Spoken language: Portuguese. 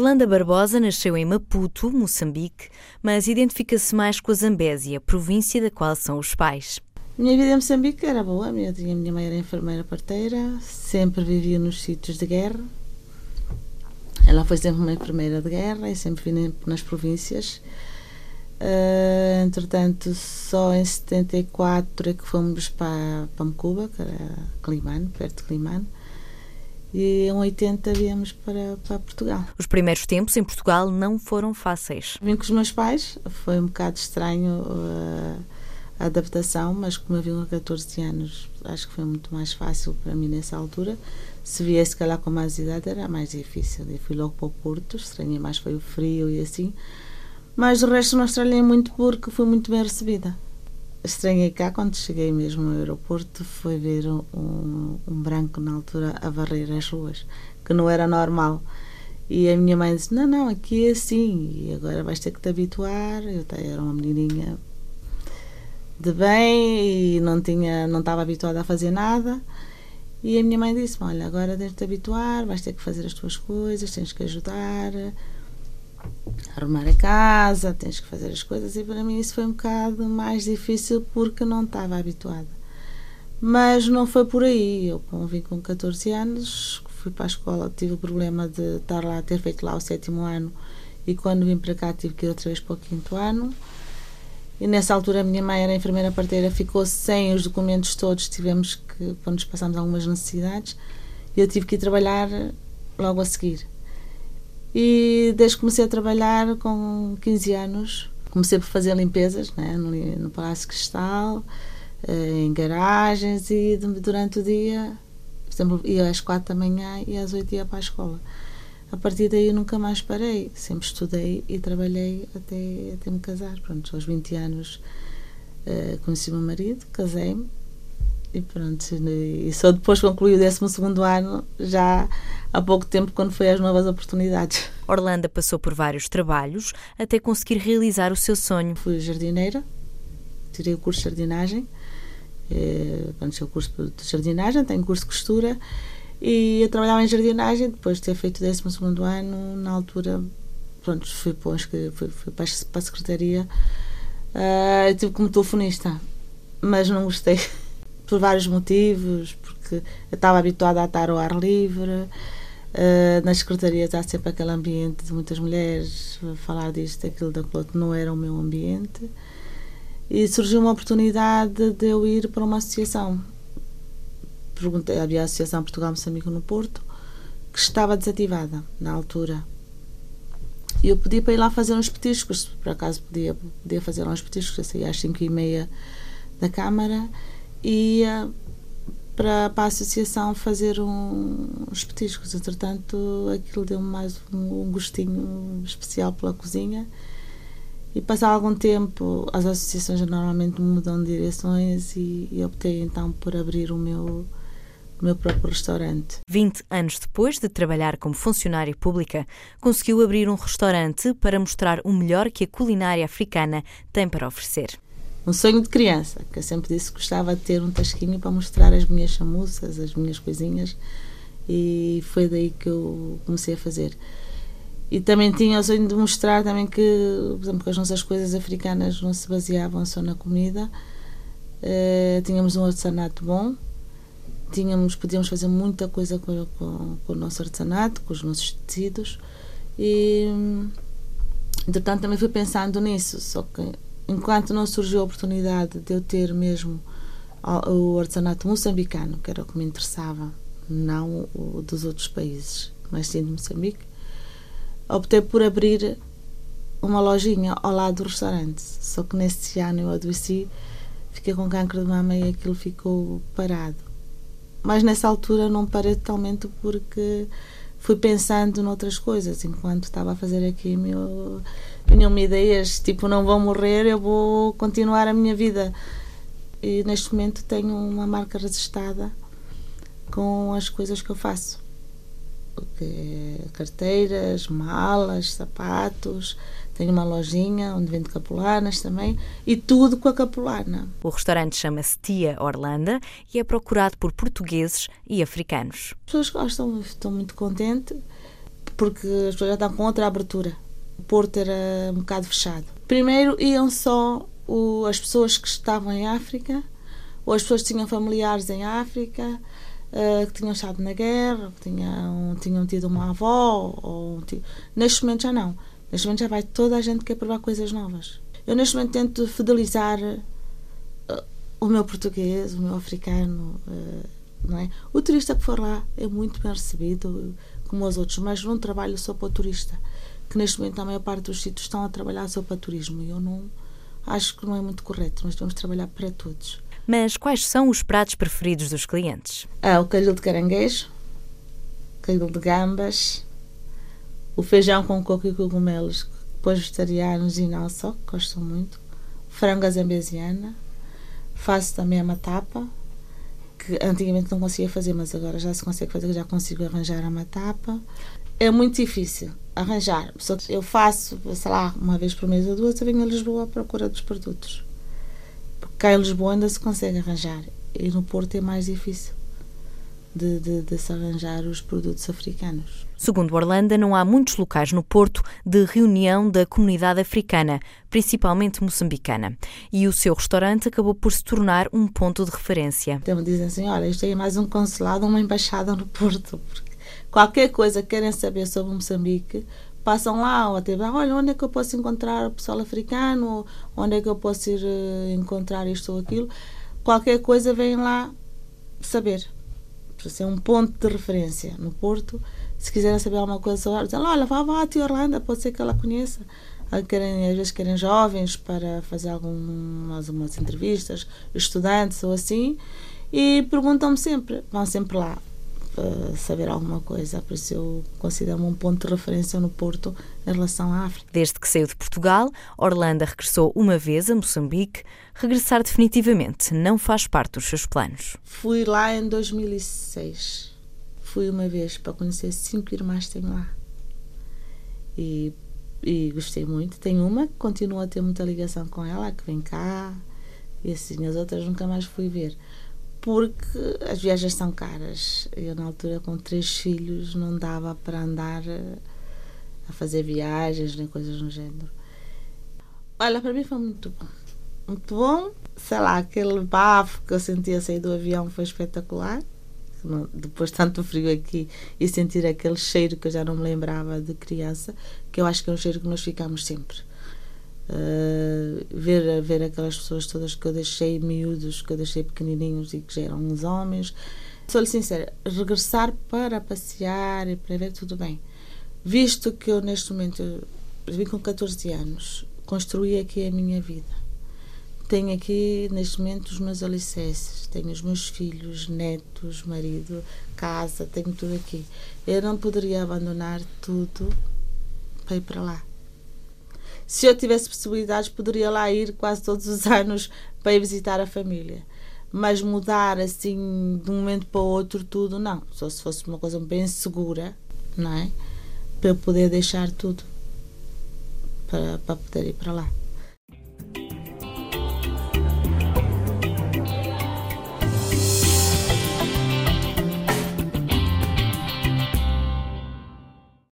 Orlando Barbosa nasceu em Maputo, Moçambique, mas identifica-se mais com a Zambésia, província da qual são os pais. Minha vida em Moçambique era boa. A minha, minha mãe era enfermeira parteira, sempre vivia nos sítios de guerra. Ela foi sempre uma enfermeira de guerra e sempre vivia nas províncias. Uh, entretanto, só em 74 é que fomos para, para Mecuba, que era Climano, perto de Climano. E em 80 viemos para, para Portugal. Os primeiros tempos em Portugal não foram fáceis. Vim com os meus pais, foi um bocado estranho uh, a adaptação, mas como eu vim com 14 anos, acho que foi muito mais fácil para mim nessa altura. Se viesse calhar com mais idade era mais difícil. Eu fui logo para o Porto, estranhei mais foi o frio e assim mas o resto não estranhei muito porque fui muito bem recebida. Estranhei cá quando cheguei mesmo ao aeroporto, foi ver um, um branco na altura a varrer as ruas, que não era normal. E a minha mãe disse: Não, não, aqui é assim, e agora vais ter que te habituar. Eu era uma menininha de bem e não, tinha, não estava habituada a fazer nada. E a minha mãe disse: Olha, agora tens de te habituar, vais ter que fazer as tuas coisas, tens que ajudar arrumar a casa, tens que fazer as coisas e para mim isso foi um bocado mais difícil porque não estava habituada. Mas não foi por aí. Eu vim com 14 anos, fui para a escola, tive o problema de estar lá, ter feito lá o sétimo ano e quando vim para cá tive que ir outra vez para o quinto ano. E nessa altura a minha mãe era enfermeira parteira, ficou sem os documentos todos, tivemos que, quando nos passámos algumas necessidades, e eu tive que ir trabalhar logo a seguir. E desde que comecei a trabalhar com 15 anos, comecei por fazer limpezas né, no, no Palácio Cristal, eh, em garagens e durante o dia, por exemplo, ia às 4 da manhã e às 8 ia para a escola. A partir daí nunca mais parei, sempre estudei e trabalhei até, até me casar. Pronto, aos 20 anos uh, conheci o meu marido, casei-me e pronto, e só depois concluí o 12 ano, já há pouco tempo, quando foi as novas oportunidades. Orlando passou por vários trabalhos até conseguir realizar o seu sonho. Fui jardineira, tirei o curso de jardinagem, eh, quando tinha o curso de jardinagem, tenho curso de costura, e eu trabalhava em jardinagem, depois de ter feito o 12 ano, na altura, pronto, fui, fui, fui, fui para a secretaria, uh, tive como telefonista, mas não gostei por vários motivos, porque estava habituada a estar ao ar livre. Uh, nas secretarias há sempre aquele ambiente de muitas mulheres, falar disto, daquilo, daquilo não era o meu ambiente. E surgiu uma oportunidade de eu ir para uma associação. Perguntei, havia a Associação Portugal Moçambique no Porto, que estava desativada na altura. E eu pedi para ir lá fazer uns petiscos, por acaso podia, podia fazer uns petiscos, eu saía às 5 e meia da Câmara ia para, para a associação fazer um, uns petiscos. Entretanto, aquilo deu-me mais um, um gostinho especial pela cozinha. E passado algum tempo, as associações normalmente mudam de direções e, e optei então por abrir o meu, o meu próprio restaurante. 20 anos depois de trabalhar como funcionária pública, conseguiu abrir um restaurante para mostrar o melhor que a culinária africana tem para oferecer um sonho de criança, que eu sempre disse que gostava de ter um tasquinho para mostrar as minhas chamuças, as minhas coisinhas, e foi daí que eu comecei a fazer. E também tinha o sonho de mostrar também que, por exemplo, que as nossas coisas africanas não se baseavam só na comida. Uh, tínhamos um artesanato bom, tínhamos, podíamos fazer muita coisa com, com, com o nosso artesanato, com os nossos tecidos. E, entretanto, também fui pensando nisso, só que enquanto não surgiu a oportunidade de eu ter mesmo o artesanato moçambicano, que era o que me interessava, não o dos outros países, mas sim de Moçambique, optei por abrir uma lojinha ao lado do restaurante. Só que nesse ano eu adoeci, fiquei com câncer de mama e aquilo ficou parado. Mas nessa altura não parei totalmente porque fui pensando noutras coisas enquanto estava a fazer a quimio vinham-me ideias tipo não vou morrer eu vou continuar a minha vida. E neste momento tenho uma marca registrada com as coisas que eu faço. É carteiras, malas, sapatos tenho uma lojinha onde vendo capulanas também e tudo com a capulana. O restaurante chama-se Tia Orlanda e é procurado por portugueses e africanos. As pessoas gostam, estou muito contente. porque as pessoas já estão com outra abertura. O Porto era um bocado fechado. Primeiro iam só o, as pessoas que estavam em África, ou as pessoas que tinham familiares em África, uh, que tinham estado na guerra, que tinham, tinham tido uma avó. Ou, neste momento já não. Neste momento já vai toda a gente que quer provar coisas novas. Eu neste momento tento fidelizar uh, o meu português, o meu africano. Uh, não é? O turista que for lá é muito bem recebido, como os outros, mas não trabalho só para o turista. Que neste momento a maior parte dos sítios estão a trabalhar só para turismo e eu não acho que não é muito correto. Nós devemos trabalhar para todos. Mas quais são os pratos preferidos dos clientes? Ah, o caril de caranguejo, o caril de gambas, o feijão com coco e cogumelos, depois vegetarianos e não só, gostam muito, frango zambesiana, faço também a matapa, que antigamente não conseguia fazer, mas agora já se consegue fazer, já consigo arranjar a matapa. É muito difícil arranjar. Eu faço, sei lá, uma vez por mês ou duas, eu venho a Lisboa à procura dos produtos. Porque cá em Lisboa ainda se consegue arranjar. E no Porto é mais difícil de, de, de se arranjar os produtos africanos. Segundo Orlando, não há muitos locais no Porto de reunião da comunidade africana, principalmente moçambicana. E o seu restaurante acabou por se tornar um ponto de referência. Então dizem assim: olha, isto é mais um consulado, uma embaixada no Porto. Porque qualquer coisa que querem saber sobre Moçambique, passam lá ou até olha, onde é que eu posso encontrar o pessoal africano? Onde é que eu posso ir uh, encontrar isto ou aquilo? Qualquer coisa vem lá saber. Ser um ponto de referência no Porto se quiserem saber alguma coisa sobre dizem, olha, vá, vá a tia Orlando, pode ser que ela conheça. Querem, às vezes querem jovens para fazer algumas umas entrevistas, estudantes ou assim, e perguntam-me sempre, vão sempre lá saber alguma coisa. Por isso eu considero-me um ponto de referência no Porto em relação à África. Desde que saiu de Portugal, Orlando regressou uma vez a Moçambique. Regressar definitivamente não faz parte dos seus planos. Fui lá em 2006 fui uma vez para conhecer cinco irmãs que tenho lá. E, e gostei muito. Tenho uma que continua a ter muita ligação com ela, que vem cá, e assim, as outras nunca mais fui ver. Porque as viagens são caras. Eu, na altura, com três filhos, não dava para andar eh, a fazer viagens nem coisas no género. Olha, para mim foi muito bom. Muito bom. Sei lá, aquele bafo que eu sentia sair do avião foi espetacular depois tanto frio aqui e sentir aquele cheiro que eu já não me lembrava de criança, que eu acho que é um cheiro que nós ficamos sempre. Uh, ver, ver aquelas pessoas todas que eu deixei miúdos, que eu deixei pequenininhos e que já eram uns homens. Sou-lhe sincera, regressar para passear e para ver tudo bem. Visto que eu neste momento, eu vim com 14 anos, construí aqui a minha vida tenho aqui, neste momento, os meus alicerces. Tenho os meus filhos, netos, marido, casa, tenho tudo aqui. Eu não poderia abandonar tudo para ir para lá. Se eu tivesse possibilidades, poderia lá ir quase todos os anos para ir visitar a família. Mas mudar assim de um momento para o outro tudo, não. Só se fosse uma coisa bem segura, não é? Para eu poder deixar tudo para, para poder ir para lá.